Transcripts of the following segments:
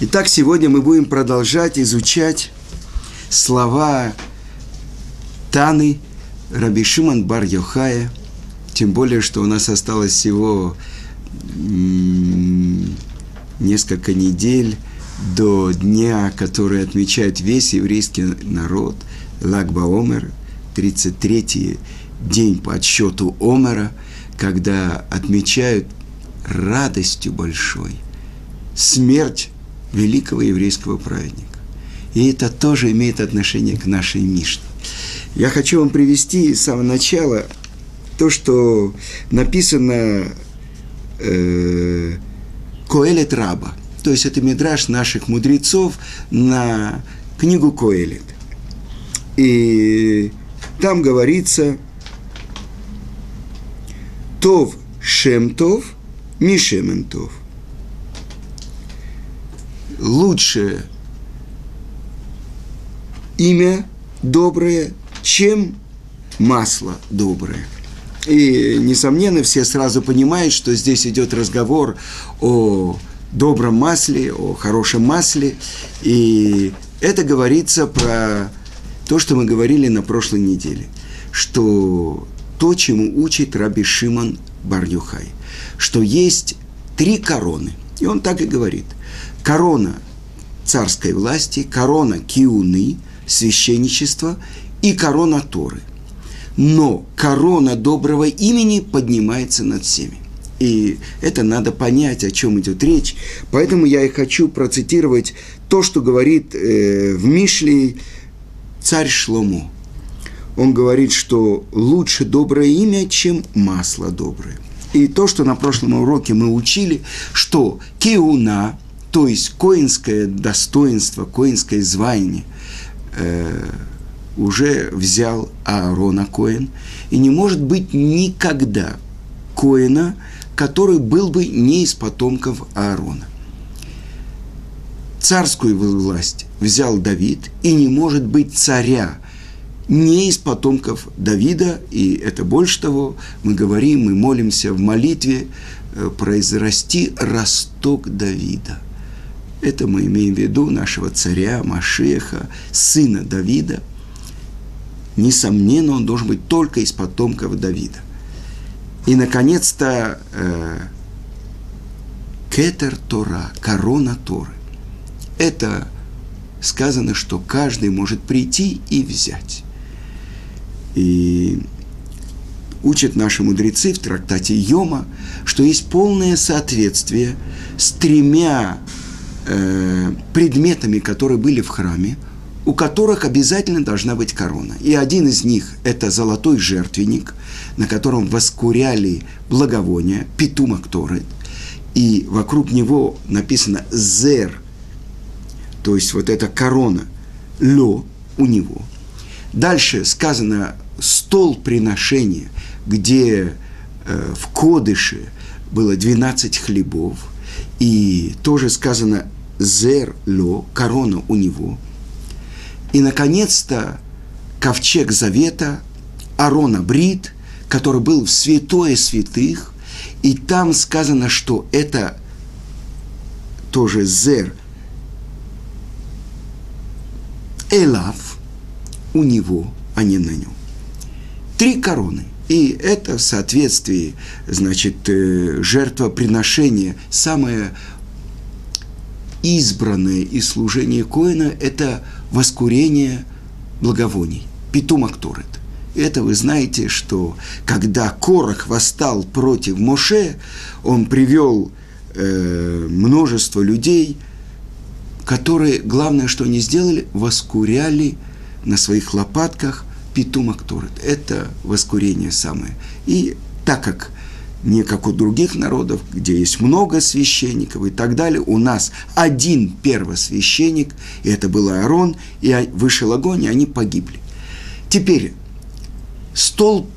Итак, сегодня мы будем продолжать изучать слова Таны Раби Шиман Бар Йохая, тем более, что у нас осталось всего несколько недель до дня, который отмечает весь еврейский народ, Лагба Омер, 33-й день по отсчету Омера, когда отмечают радостью большой смерть великого еврейского праведника. И это тоже имеет отношение к нашей Мишне. Я хочу вам привести с самого начала то, что написано э, Коэлет Раба. То есть это мидраж наших мудрецов на книгу Коэлет. И там говорится Тов Шемтов, Мишементов. Лучшее имя доброе, чем масло доброе. И, несомненно, все сразу понимают, что здесь идет разговор о добром масле, о хорошем масле. И это говорится про то, что мы говорили на прошлой неделе, что то, чему учит Раби Шимон Барюхай, что есть три короны. И он так и говорит. Корона царской власти, корона киуны, священничества и корона Торы. Но корона доброго имени поднимается над всеми. И это надо понять, о чем идет речь. Поэтому я и хочу процитировать то, что говорит э, в Мишле царь Шломо. Он говорит, что лучше доброе имя, чем масло доброе. И то, что на прошлом уроке мы учили, что кеуна, то есть коинское достоинство, коинское звание – э, уже взял Аарона Коэн, и не может быть никогда Коэна, который был бы не из потомков Аарона. Царскую власть взял Давид, и не может быть царя не из потомков Давида, и это больше того, мы говорим, мы молимся в молитве, э, произрасти росток Давида – это мы имеем в виду нашего царя Машеха, сына Давида. Несомненно, он должен быть только из потомков Давида. И, наконец-то, э, Кетер Тора, корона Торы. Это сказано, что каждый может прийти и взять. И учат наши мудрецы в трактате Йома, что есть полное соответствие с тремя э, предметами, которые были в храме, у которых обязательно должна быть корона. И один из них – это золотой жертвенник, на котором воскуряли благовония, питума кторет, и вокруг него написано «зер», то есть вот эта корона, «лё» у него. Дальше сказано «стол приношения», где э, в кодыше было 12 хлебов, и тоже сказано зер ло, корона у него. И, наконец-то, ковчег завета Арона Брит, который был в святое святых, и там сказано, что это тоже зер Элав у него, а не на нем. Три короны. И это в соответствии, значит, э, жертвоприношение, самое избранное из служения Коина – это воскурение благовоний, питум акторет. Это вы знаете, что когда Корах восстал против Моше, он привел э, множество людей, которые, главное, что они сделали, воскуряли на своих лопатках питум акторет. Это воскурение самое. И так как не как у других народов, где есть много священников и так далее. У нас один первосвященник, и это был Аарон, и вышел огонь, и они погибли. Теперь, стол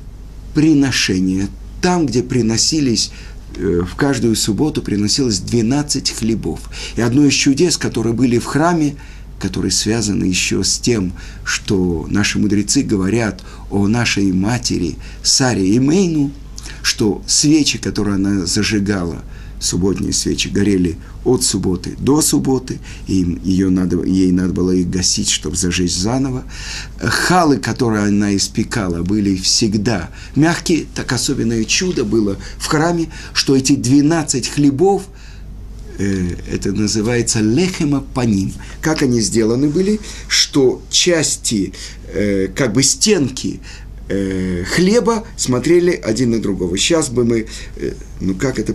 приношения, там, где приносились э, в каждую субботу приносилось 12 хлебов. И одно из чудес, которые были в храме, которые связаны еще с тем, что наши мудрецы говорят о нашей матери Саре и Мейну – что свечи, которые она зажигала субботние свечи горели от субботы до субботы, и ее надо, ей надо было их гасить, чтобы зажечь заново. Халы, которые она испекала, были всегда мягкие. Так особенное чудо было в храме, что эти 12 хлебов, э, это называется лехема паним. Как они сделаны были, что части, э, как бы стенки э, хлеба смотрели один на другого. Сейчас бы мы, э, ну как это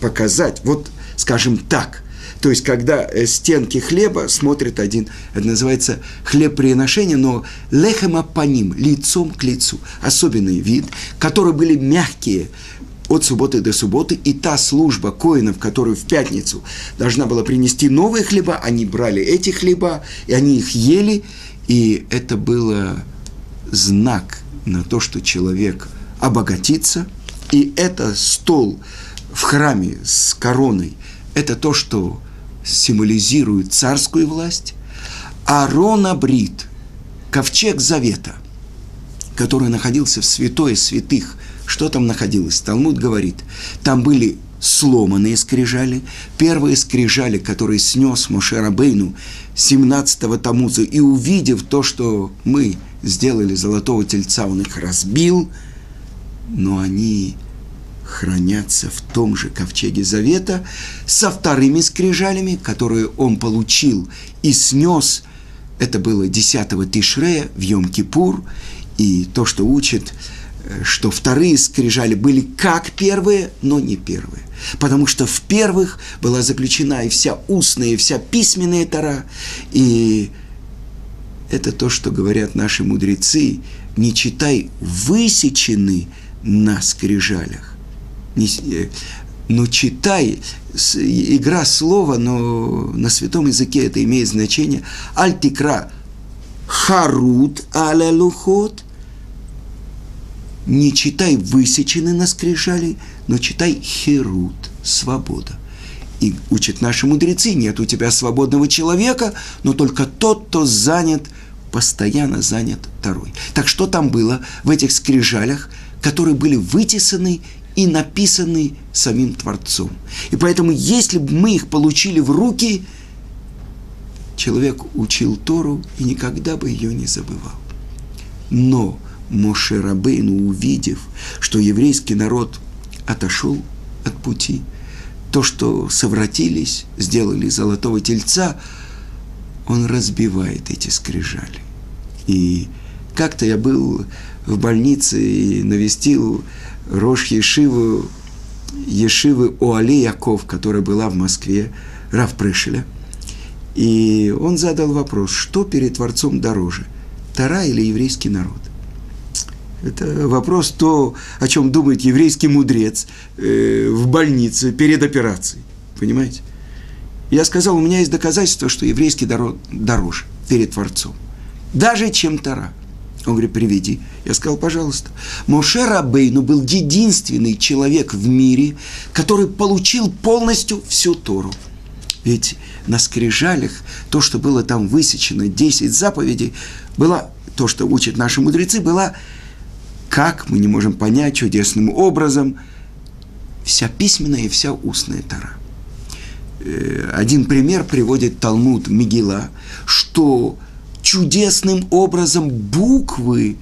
показать? Вот, скажем так, то есть, когда э, стенки хлеба смотрят один, это называется хлеб приношения, но лехема по ним, лицом к лицу. Особенный вид, которые были мягкие, от субботы до субботы, и та служба коинов, которую в пятницу должна была принести новые хлеба, они брали эти хлеба, и они их ели, и это было знак на то, что человек обогатится, и это стол в храме с короной, это то, что символизирует царскую власть, а Рона Брит, ковчег завета, который находился в святое святых, что там находилось? Талмуд говорит, там были сломанные скрижали, первые скрижали, которые снес Мошерабейну 17-го Тамуза, и увидев то, что мы сделали золотого тельца, он их разбил, но они хранятся в том же ковчеге завета со вторыми скрижалями, которые он получил и снес. Это было 10 Тишрея в Йом-Кипур, и то, что учит, э, что вторые скрижали были как первые, но не первые. Потому что в первых была заключена и вся устная, и вся письменная тара, и это то, что говорят наши мудрецы, не читай высечены на скрижалях. Не, э, но читай, игра слова, но на святом языке это имеет значение. Альтикра харут аля лухот. Не читай высечены на скрижали, но читай херут, свобода. И учат наши мудрецы, нет у тебя свободного человека, но только тот, кто занят – постоянно занят второй. Так что там было в этих скрижалях, которые были вытесаны и написаны самим Творцом. И поэтому, если бы мы их получили в руки, человек учил Тору и никогда бы ее не забывал. Но Моше Рабейну, увидев, что еврейский народ отошел от пути, то, что совратились, сделали золотого тельца – он разбивает эти скрижали. И как-то я был в больнице и навестил Рош Ешиву, Ешивы Оали Яков, которая была в Москве, Рав Прышеля. И он задал вопрос, что перед Творцом дороже, Тара или еврейский народ? Это вопрос то, о чем думает еврейский мудрец э, в больнице перед операцией. Понимаете? Я сказал, у меня есть доказательство, что еврейский дороже перед Творцом. Даже чем Тара. Он говорит, приведи. Я сказал, пожалуйста. Моше Рабейну был единственный человек в мире, который получил полностью всю Тору. Ведь на скрижалях то, что было там высечено, 10 заповедей, было, то, что учат наши мудрецы, была, как мы не можем понять чудесным образом, вся письменная и вся устная Тора. Э, один пример приводит Талмуд Мигила, что чудесным образом буквы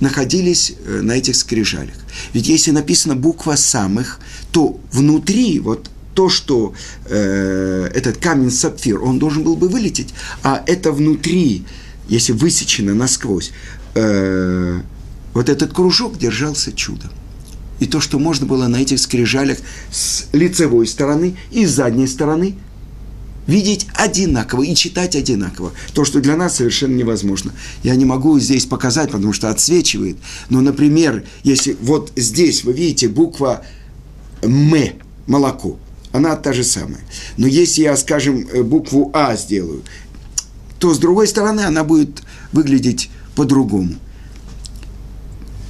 находились э, на этих скрижалях. Ведь если написано буква самых, то внутри вот то, что э, этот камень сапфир, он должен был бы вылететь, а это внутри, если высечено насквозь, э, вот этот кружок держался чудом и то, что можно было на этих скрижалях с лицевой стороны и с задней стороны видеть одинаково и читать одинаково. То, что для нас совершенно невозможно. Я не могу здесь показать, потому что отсвечивает. Но, например, если вот здесь вы видите буква «М», молоко, она та же самая. Но если я, скажем, букву «А» сделаю, то с другой стороны она будет выглядеть по-другому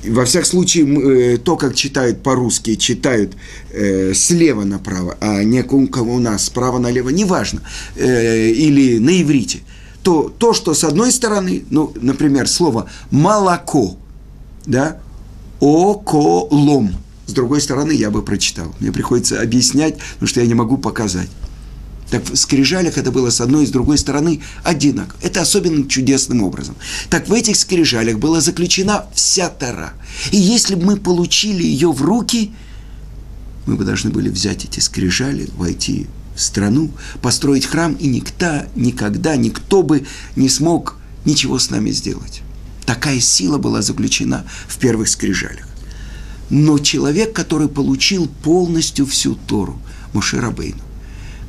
во всяком случае, э, то, как читают по-русски, читают э, слева направо, а не у нас справа налево, неважно, э, или на иврите, то то, что с одной стороны, ну, например, слово «молоко», да, «околом», с другой стороны я бы прочитал. Мне приходится объяснять, потому что я не могу показать. Так в скрижалях это было с одной и с другой стороны одинаково. Это особенно чудесным образом. Так в этих скрижалях была заключена вся Тара. И если бы мы получили ее в руки, мы бы должны были взять эти скрижали, войти в страну, построить храм, и никто, никогда, никто бы не смог ничего с нами сделать. Такая сила была заключена в первых скрижалях. Но человек, который получил полностью всю Тору, Мушерабейну,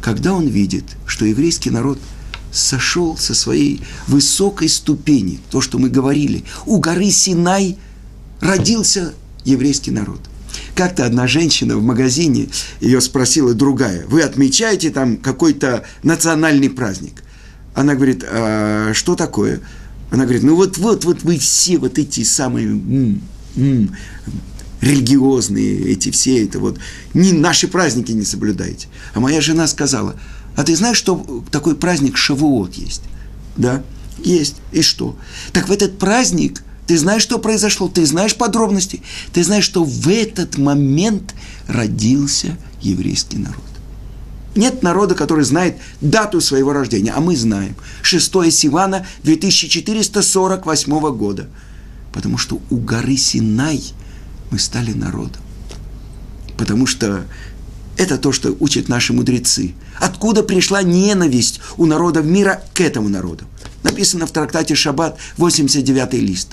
когда он видит, что еврейский народ сошел со своей высокой ступени, то, что мы говорили, у горы Синай родился еврейский народ. Как-то одна женщина в магазине, ее спросила другая, вы отмечаете там какой-то национальный праздник? Она говорит, а что такое? Она говорит, ну вот, вот, вот вы все вот эти самые м, м, религиозные, эти все это вот, не, наши праздники не соблюдаете. А моя жена сказала, а ты знаешь, что такой праздник Шавуот есть? Да, есть. И что? Так в этот праздник ты знаешь, что произошло, ты знаешь подробности, ты знаешь, что в этот момент родился еврейский народ. Нет народа, который знает дату своего рождения, а мы знаем. 6 Сивана 2448 года. Потому что у горы Синай – мы стали народом. Потому что это то, что учат наши мудрецы. Откуда пришла ненависть у народов мира к этому народу? Написано в трактате Шаббат, 89 лист.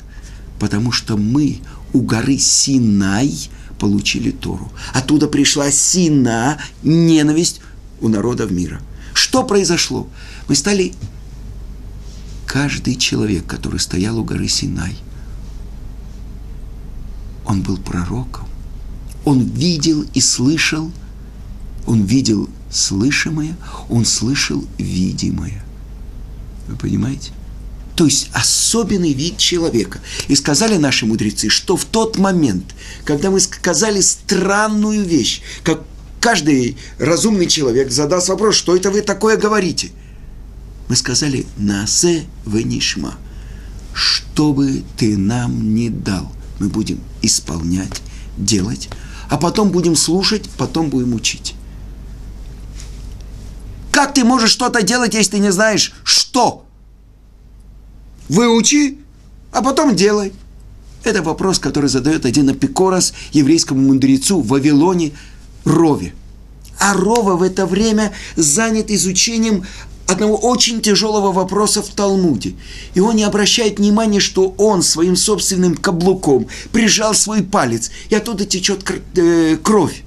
Потому что мы у горы Синай получили Тору. Оттуда пришла Сина, ненависть у народов мира. Что произошло? Мы стали... Каждый человек, который стоял у горы Синай – он был пророком. Он видел и слышал, он видел слышимое, он слышал видимое. Вы понимаете? То есть особенный вид человека. И сказали наши мудрецы, что в тот момент, когда мы сказали странную вещь, как каждый разумный человек задаст вопрос, что это вы такое говорите? Мы сказали, насе венишма, что бы ты нам не дал – мы будем исполнять, делать, а потом будем слушать, потом будем учить. Как ты можешь что-то делать, если ты не знаешь, что? Выучи, а потом делай. Это вопрос, который задает один апикорос еврейскому мудрецу в Вавилоне Рове. А Рова в это время занят изучением одного очень тяжелого вопроса в Талмуде. И он не обращает внимания, что он своим собственным каблуком прижал свой палец, и оттуда течет э, кровь.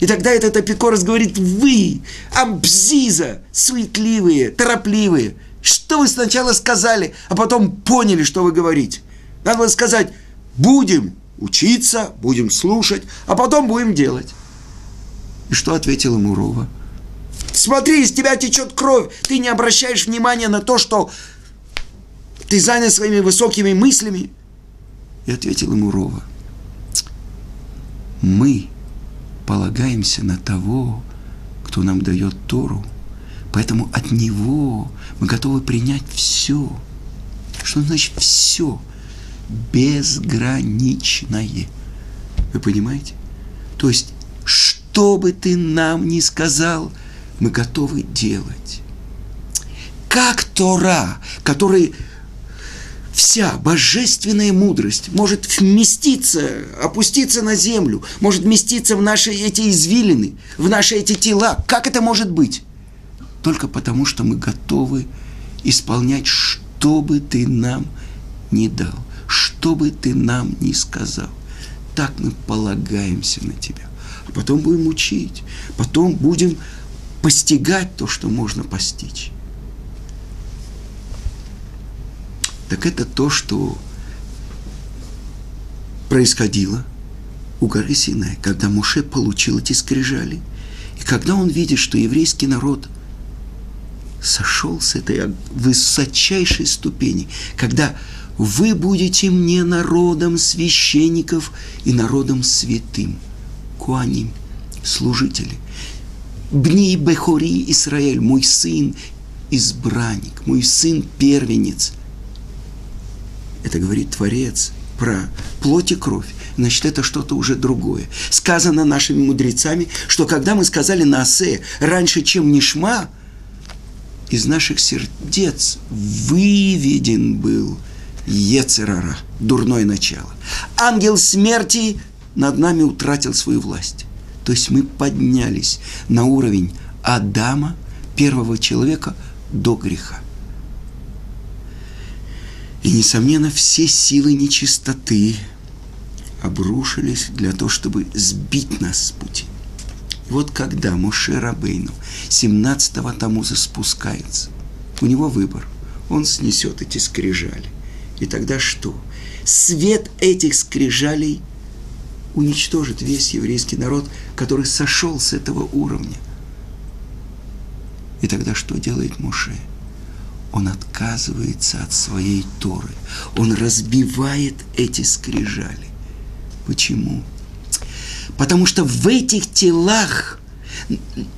И тогда этот апикорос говорит, вы, абзиза, суетливые, торопливые, что вы сначала сказали, а потом поняли, что вы говорите. Надо было сказать, будем учиться, будем слушать, а потом будем делать. И что ответил ему Рова? Смотри, из тебя течет кровь. Ты не обращаешь внимания на то, что ты занят своими высокими мыслями. И ответил ему Рова. Мы полагаемся на того, кто нам дает Тору. Поэтому от него мы готовы принять все. Что значит все? Безграничное. Вы понимаете? То есть, что бы ты нам ни сказал – мы готовы делать. Как Тора, который вся божественная мудрость может вместиться, опуститься на землю, может вместиться в наши эти извилины, в наши эти тела. Как это может быть? Только потому, что мы готовы исполнять, что бы ты нам не дал, что бы ты нам не сказал. Так мы полагаемся на тебя. А потом будем учить, потом будем постигать то, что можно постичь. Так это то, что происходило у горы Синай, когда Муше получил эти скрижали. И когда он видит, что еврейский народ сошел с этой высочайшей ступени, когда вы будете мне народом священников и народом святым, куаним, служители – Бни Бехори Израиль, мой сын избранник, мой сын первенец. Это говорит Творец про плоть и кровь. значит, это что-то уже другое. Сказано нашими мудрецами, что когда мы сказали на осе раньше, чем Нишма, из наших сердец выведен был Ецерара, дурное начало. Ангел смерти над нами утратил свою власть. То есть мы поднялись на уровень Адама, первого человека, до греха. И, несомненно, все силы нечистоты обрушились для того, чтобы сбить нас с пути. И вот когда Муше Рабейну 17-го Тамуза спускается, у него выбор. Он снесет эти скрижали. И тогда что? Свет этих скрижалей уничтожит весь еврейский народ, который сошел с этого уровня. И тогда что делает Муше? Он отказывается от своей Торы. Он разбивает эти скрижали. Почему? Потому что в этих телах,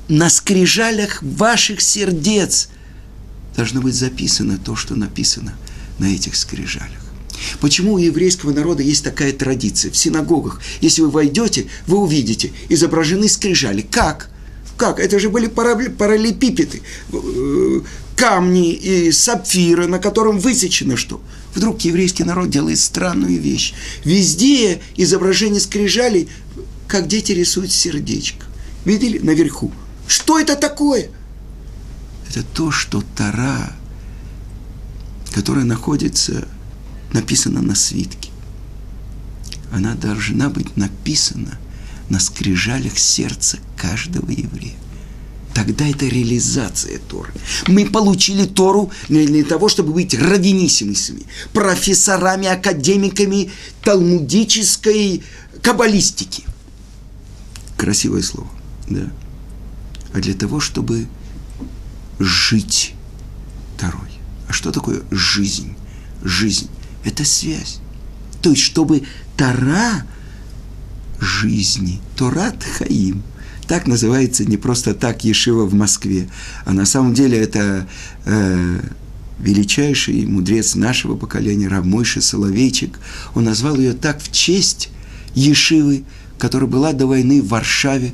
на скрижалях ваших сердец должно быть записано то, что написано на этих скрижалях. Почему у еврейского народа есть такая традиция? В синагогах, если вы войдете, вы увидите, изображены скрижали. Как? Как? Это же были параллелепипеды, э, камни и сапфиры, на котором высечено что? Вдруг еврейский народ делает странную вещь. Везде изображение скрижалей, как дети рисуют сердечко. Видели? Наверху. Что это такое? Это то, что Тара, которая находится написано на свитке. Она должна быть написана на скрижалях сердца каждого еврея. Тогда это реализация Торы. Мы получили Тору не для того, чтобы быть равенисимыми, профессорами, академиками талмудической каббалистики. Красивое слово, да? А для того, чтобы жить Торой. А что такое жизнь? Жизнь это связь. То есть, чтобы Тора жизни, Торат Хаим, так называется не просто так Ешива в Москве, а на самом деле это э, величайший мудрец нашего поколения, Равмойша Соловейчик. Он назвал ее так в честь Ешивы, которая была до войны в Варшаве.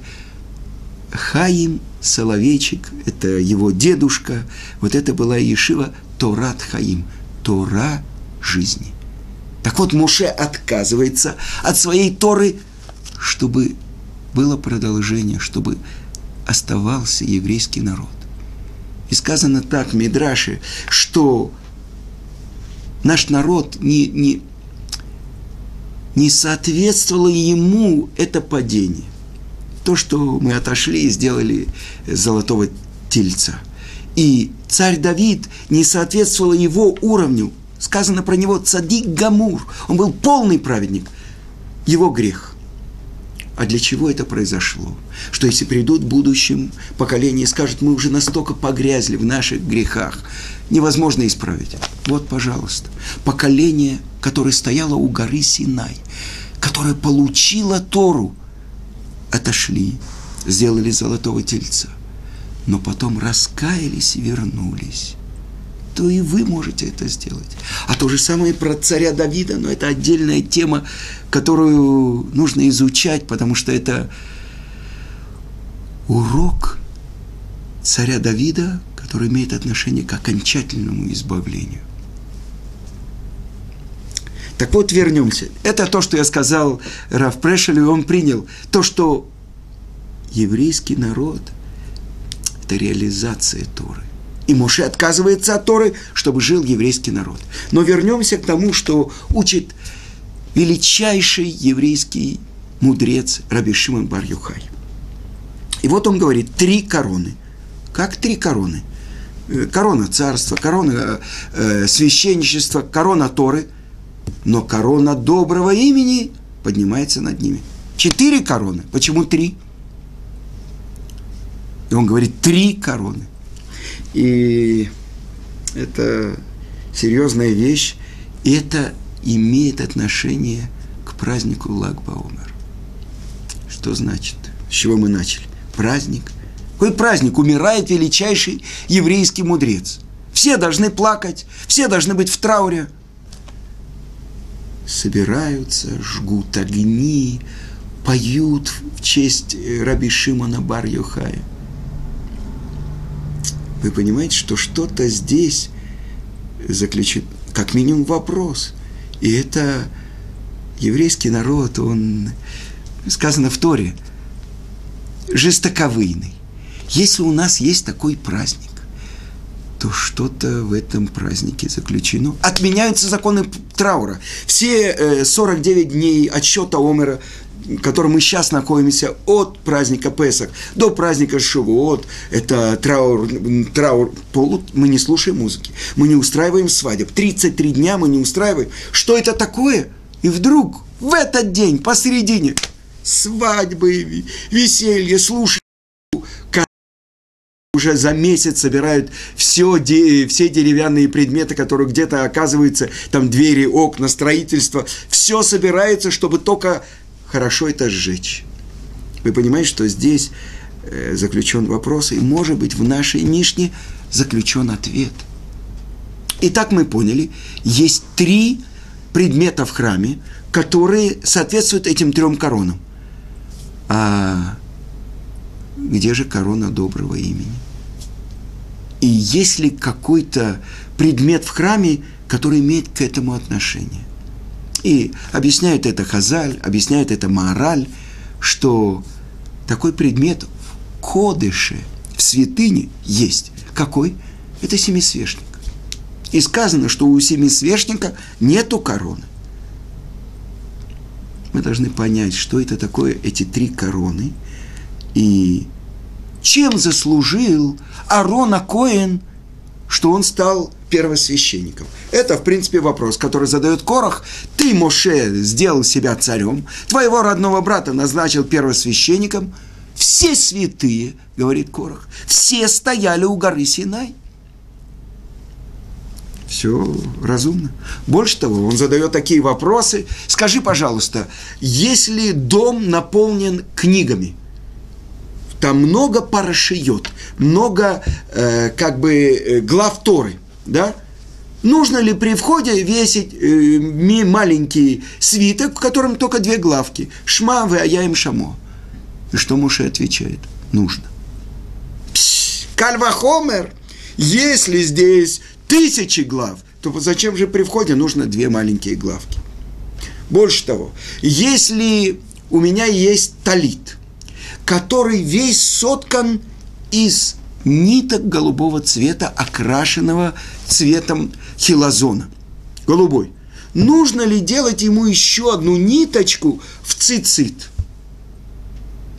Хаим Соловейчик, это его дедушка, вот это была Ешива Торат Хаим, Тора жизни. Так вот, Муше отказывается от своей Торы, чтобы было продолжение, чтобы оставался еврейский народ. И сказано так в Мидраше, что наш народ не, не, не соответствовало ему это падение. То, что мы отошли и сделали золотого тельца. И царь Давид не соответствовал его уровню – Сказано про него цадик Гамур. Он был полный праведник. Его грех. А для чего это произошло? Что если придут в будущем поколение и скажут, мы уже настолько погрязли в наших грехах, невозможно исправить. Вот, пожалуйста, поколение, которое стояло у горы Синай, которое получило Тору, отошли, сделали золотого тельца, но потом раскаялись и вернулись то и вы можете это сделать. А то же самое про царя Давида, но это отдельная тема, которую нужно изучать, потому что это урок царя Давида, который имеет отношение к окончательному избавлению. Так вот, вернемся. Это то, что я сказал Раф Прешелю, и он принял. То, что еврейский народ – это реализация Торы. И Моше отказывается от Торы, чтобы жил еврейский народ. Но вернемся к тому, что учит величайший еврейский мудрец Раби Шимон бар -Юхай. И вот он говорит, три короны. Как три короны? Э, корона царства, корона э, священничества, корона Торы, но корона доброго имени поднимается над ними. Четыре короны. Почему три? И он говорит, три короны. И это серьезная вещь, это имеет отношение к празднику Лагбаумер. Что значит? С чего мы начали? Праздник. Какой праздник? Умирает величайший еврейский мудрец. Все должны плакать, все должны быть в трауре. собираются, жгут огни, поют в честь раби Шимона бар Йохая. Вы понимаете, что что-то здесь заключит, как минимум, вопрос. И это еврейский народ, он, сказано в Торе, жестоковыйный. Если у нас есть такой праздник, то что-то в этом празднике заключено. Отменяются законы траура. Все 49 э, дней отсчета Омера, в котором мы сейчас находимся, от праздника Песах до праздника Шивот, это траур, траур полут, мы не слушаем музыки, мы не устраиваем свадеб. 33 дня мы не устраиваем. Что это такое? И вдруг в этот день, посередине, свадьбы, веселье, слушай, уже за месяц собирают все, все деревянные предметы, которые где-то оказываются, там двери, окна, строительство, все собирается, чтобы только хорошо это сжечь. Вы понимаете, что здесь э, заключен вопрос, и, может быть, в нашей Мишне заключен ответ. Итак, мы поняли, есть три предмета в храме, которые соответствуют этим трем коронам. А где же корона доброго имени? И есть ли какой-то предмет в храме, который имеет к этому отношение? И объясняет это Хазаль, объясняет это Маораль, что такой предмет в Кодыше, в святыне есть. Какой? Это семисвешник. И сказано, что у семисвешника нету короны. Мы должны понять, что это такое эти три короны. И чем заслужил Арона Коэн, что он стал первосвященником? Это, в принципе, вопрос, который задает Корах. Ты, Моше, сделал себя царем, твоего родного брата назначил первосвященником. Все святые, говорит Корах, все стояли у горы Синай. Все разумно. Больше того, он задает такие вопросы. Скажи, пожалуйста, если дом наполнен книгами – там много парашиот, много э, как бы э, глав Торы, да? Нужно ли при входе весить э, маленький свиток, в котором только две главки? Шма, вы, а я им шамо. И что Муше отвечает? Нужно. Кальвахомер, если здесь тысячи глав, то зачем же при входе нужно две маленькие главки? Больше того, если у меня есть талит – который весь соткан из ниток голубого цвета, окрашенного цветом хилозона. Голубой. Нужно ли делать ему еще одну ниточку в цицит?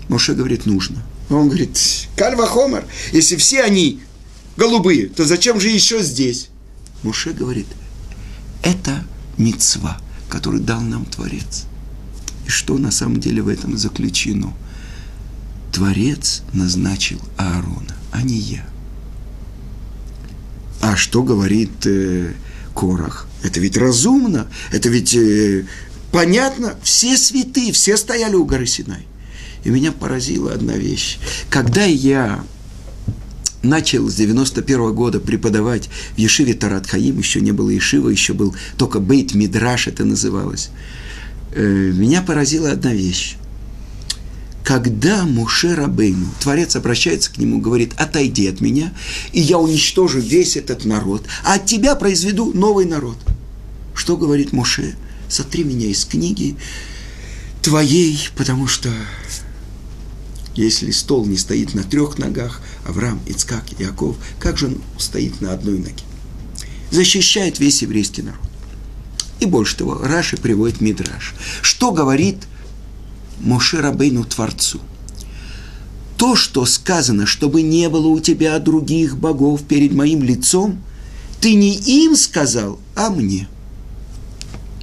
Моше говорит, нужно. Он говорит, Кальва Хомер, если все они голубые, то зачем же еще здесь? Моше говорит, это мецва, который дал нам Творец. И что на самом деле в этом заключено – Творец назначил Аарона, а не я. А что говорит э, Корах? Это ведь разумно, это ведь э, понятно. Все святые, все стояли у горы Синай. И меня поразила одна вещь. Когда я начал с 91 -го года преподавать в Ешиве Тарат Хаим, еще не было Ешива, еще был только Бейт Мидраш, это называлось, э, меня поразила одна вещь когда Муше Рабейну, Творец обращается к нему, говорит, отойди от меня, и я уничтожу весь этот народ, а от тебя произведу новый народ. Что говорит Муше? Сотри меня из книги твоей, потому что если стол не стоит на трех ногах, Авраам, Ицкак, Яков, как же он стоит на одной ноге? Защищает весь еврейский народ. И больше того, Раши приводит Мидраш. Что говорит Моше Рабейну Творцу. То, что сказано, чтобы не было у тебя других богов перед моим лицом, ты не им сказал, а мне.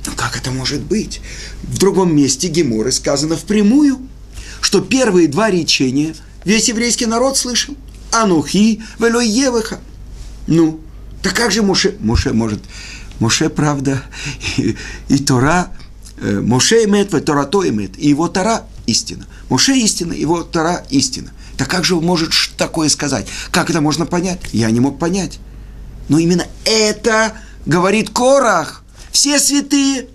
Но как это может быть? В другом месте Геморы сказано впрямую, что первые два речения весь еврейский народ слышал. Анухи, велой. Ну, так как же Моше? Моше может... Моше, правда, и, и Тора Моше имеет, Торато имеет, и его Тора истина. Моше истина, его Тора истина. Так как же он может такое сказать? Как это можно понять? Я не мог понять. Но именно это говорит Корах. Все святые.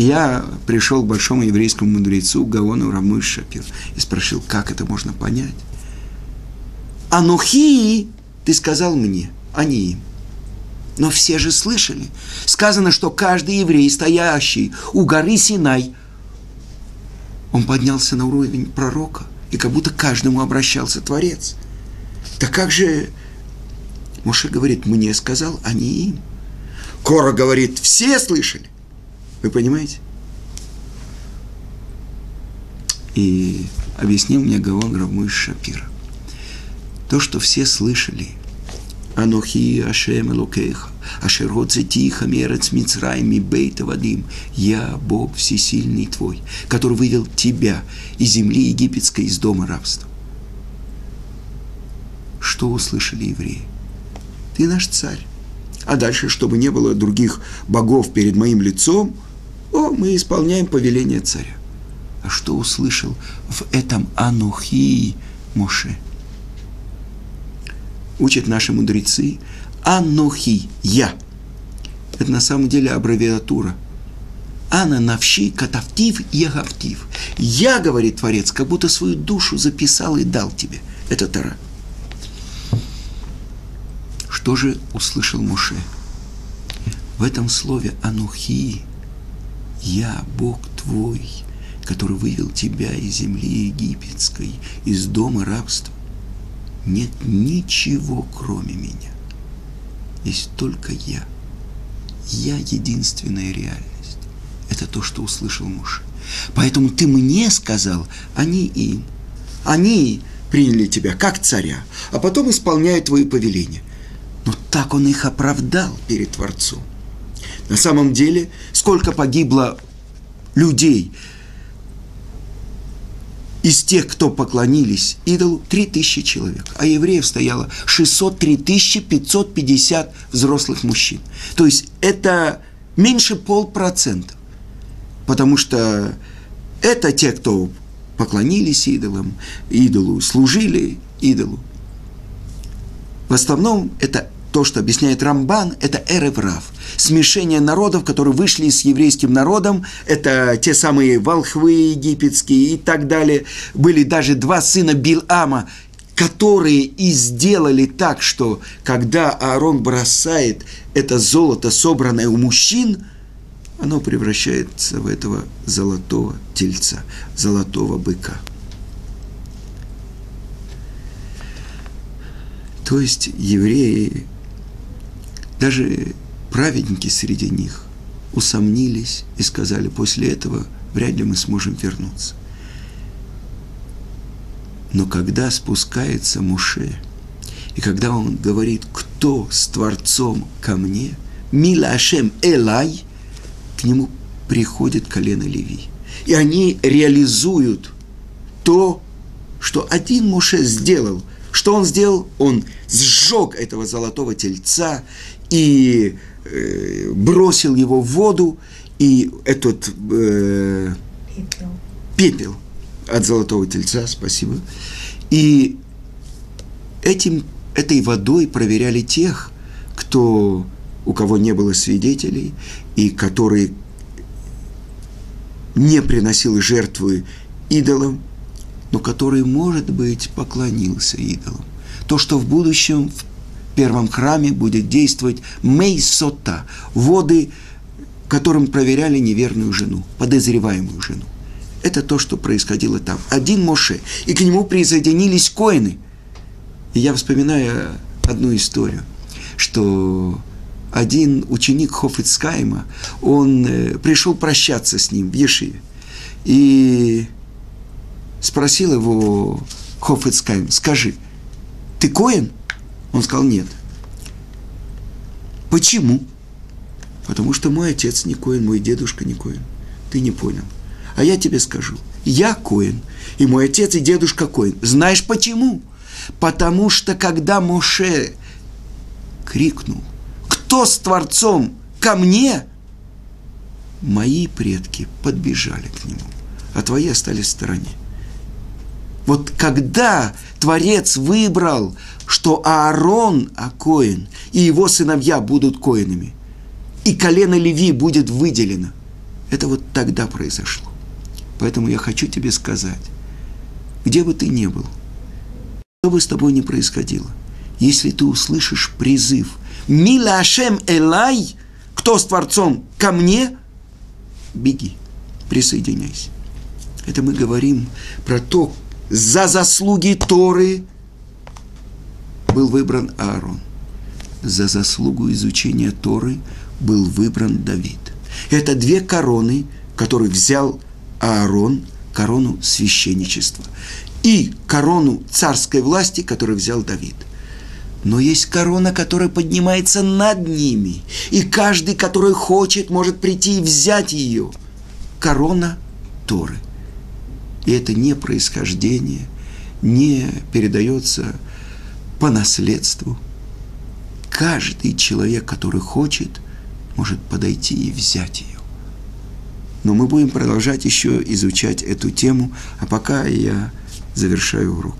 я пришел к большому еврейскому мудрецу Гаону Рамыш Шапир и спросил, как это можно понять. Анухи, ты сказал мне, а не им. Но все же слышали. Сказано, что каждый еврей, стоящий у горы Синай, он поднялся на уровень пророка, и как будто каждому обращался Творец. Так как же Моше говорит, мне сказал, а не им. Кора говорит, все слышали. Вы понимаете? И объяснил мне Гаон Равмуш Шапира. То, что все слышали, Анохи Ашем Элокеха, Ашер Тиха Мерец Мицрай Бейта Вадим, Я, Бог Всесильный Твой, который вывел тебя из земли египетской, из дома рабства. Что услышали евреи? Ты наш царь. А дальше, чтобы не было других богов перед моим лицом – о, мы исполняем повеление царя. А что услышал в этом Анухи Моше? Учат наши мудрецы Анухи, я. Это на самом деле аббревиатура. Ана навши катавтив ягавтив. Я, говорит Творец, как будто свою душу записал и дал тебе. Это Тара. Что же услышал Моше? В этом слове Анухи я Бог твой, который вывел тебя из земли египетской, из дома рабства. Нет ничего, кроме меня. Есть только я. Я единственная реальность. Это то, что услышал муж. Поэтому ты мне сказал, а не им. Они приняли тебя как царя, а потом исполняют твои повеления. Но так он их оправдал перед Творцом. На самом деле, сколько погибло людей из тех, кто поклонились идолу, 3000 человек, а евреев стояло 603 550 взрослых мужчин. То есть это меньше полпроцента, потому что это те, кто поклонились идолам, идолу, служили идолу. В основном это то, что объясняет Рамбан, это эреврав. Смешение народов, которые вышли с еврейским народом, это те самые волхвы египетские и так далее. Были даже два сына Билама, которые и сделали так, что когда Аарон бросает это золото, собранное у мужчин, оно превращается в этого золотого тельца, золотого быка. То есть евреи даже праведники среди них усомнились и сказали, после этого вряд ли мы сможем вернуться. Но когда спускается Муше, и когда он говорит, кто с Творцом ко мне, Мила Элай, к нему приходит колено Леви. И они реализуют то, что один Муше сделал. Что он сделал? Он сжег этого золотого тельца и э, бросил его в воду, и этот э, пепел. пепел от золотого тельца, спасибо, и этим, этой водой проверяли тех, кто, у кого не было свидетелей, и который не приносил жертвы идолам, но который, может быть, поклонился идолам. То, что в будущем, в первом храме будет действовать мейсота, воды, которым проверяли неверную жену, подозреваемую жену. Это то, что происходило там. Один Моше, и к нему присоединились коины. И я вспоминаю одну историю, что один ученик Хофицкайма, он э, пришел прощаться с ним в Ешиве. И спросил его Хофицкайм, скажи, ты коин? Он сказал, нет. Почему? Потому что мой отец не коин, мой дедушка не коин. Ты не понял. А я тебе скажу. Я коин, и мой отец и дедушка коин. Знаешь почему? Потому что когда Моше крикнул, кто с Творцом ко мне, мои предки подбежали к нему, а твои остались в стороне. Вот когда Творец выбрал что Аарон Акоин и его сыновья будут коинами, и колено Леви будет выделено. Это вот тогда произошло. Поэтому я хочу тебе сказать, где бы ты ни был, что бы с тобой ни происходило, если ты услышишь призыв «Мила Ашем Элай», кто с Творцом, ко мне, беги, присоединяйся. Это мы говорим про то, за заслуги Торы был выбран Аарон. За заслугу изучения Торы был выбран Давид. Это две короны, которые взял Аарон, корону священничества, и корону царской власти, которую взял Давид. Но есть корона, которая поднимается над ними, и каждый, который хочет, может прийти и взять ее. Корона Торы. И это не происхождение, не передается по наследству. Каждый человек, который хочет, может подойти и взять ее. Но мы будем продолжать еще изучать эту тему, а пока я завершаю урок.